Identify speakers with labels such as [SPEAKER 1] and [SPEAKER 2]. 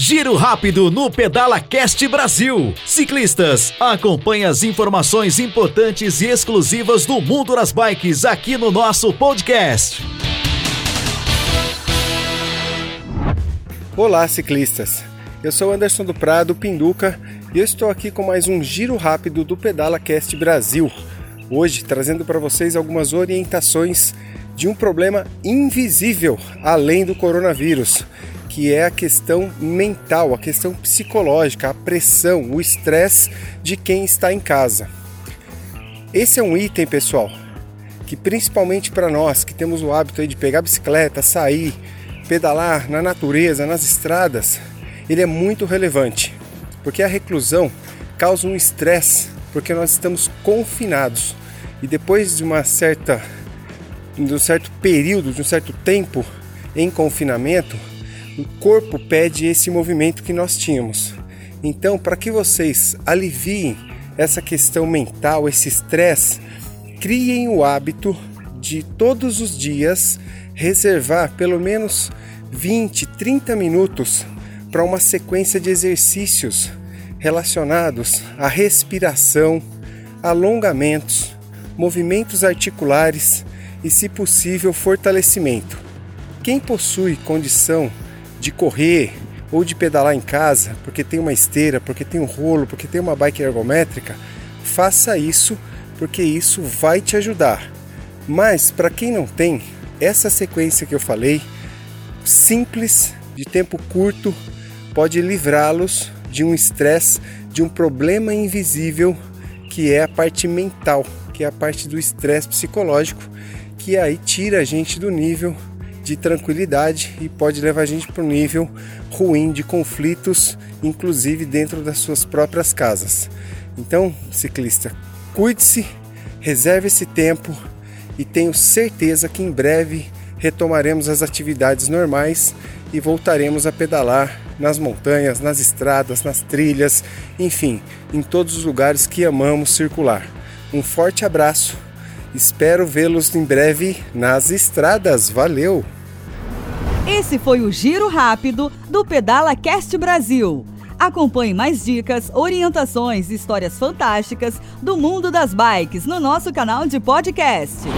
[SPEAKER 1] Giro rápido no Pedala Cast Brasil. Ciclistas, acompanhe as informações importantes e exclusivas do mundo das bikes aqui no nosso podcast.
[SPEAKER 2] Olá, ciclistas. Eu sou Anderson do Prado, Pinduca, e eu estou aqui com mais um giro rápido do Pedala Cast Brasil. Hoje trazendo para vocês algumas orientações de um problema invisível além do coronavírus que é a questão mental, a questão psicológica, a pressão, o estresse de quem está em casa. Esse é um item, pessoal, que principalmente para nós que temos o hábito de pegar bicicleta, sair, pedalar na natureza, nas estradas, ele é muito relevante, porque a reclusão causa um estresse, porque nós estamos confinados e depois de uma certa de um certo período, de um certo tempo em confinamento, o corpo pede esse movimento que nós tínhamos. Então, para que vocês aliviem essa questão mental, esse estresse, criem o hábito de todos os dias reservar pelo menos 20, 30 minutos para uma sequência de exercícios relacionados à respiração, alongamentos, movimentos articulares e, se possível, fortalecimento. Quem possui condição de correr ou de pedalar em casa, porque tem uma esteira, porque tem um rolo, porque tem uma bike ergométrica, faça isso, porque isso vai te ajudar. Mas para quem não tem, essa sequência que eu falei, simples, de tempo curto, pode livrá-los de um estresse, de um problema invisível que é a parte mental, que é a parte do estresse psicológico, que aí tira a gente do nível de tranquilidade e pode levar a gente para um nível ruim de conflitos, inclusive dentro das suas próprias casas. Então, ciclista, cuide-se, reserve esse tempo e tenho certeza que em breve retomaremos as atividades normais e voltaremos a pedalar nas montanhas, nas estradas, nas trilhas, enfim, em todos os lugares que amamos circular. Um forte abraço. Espero vê-los em breve nas estradas. Valeu!
[SPEAKER 3] Esse foi o Giro Rápido do Pedala Cast Brasil. Acompanhe mais dicas, orientações e histórias fantásticas do mundo das bikes no nosso canal de podcast.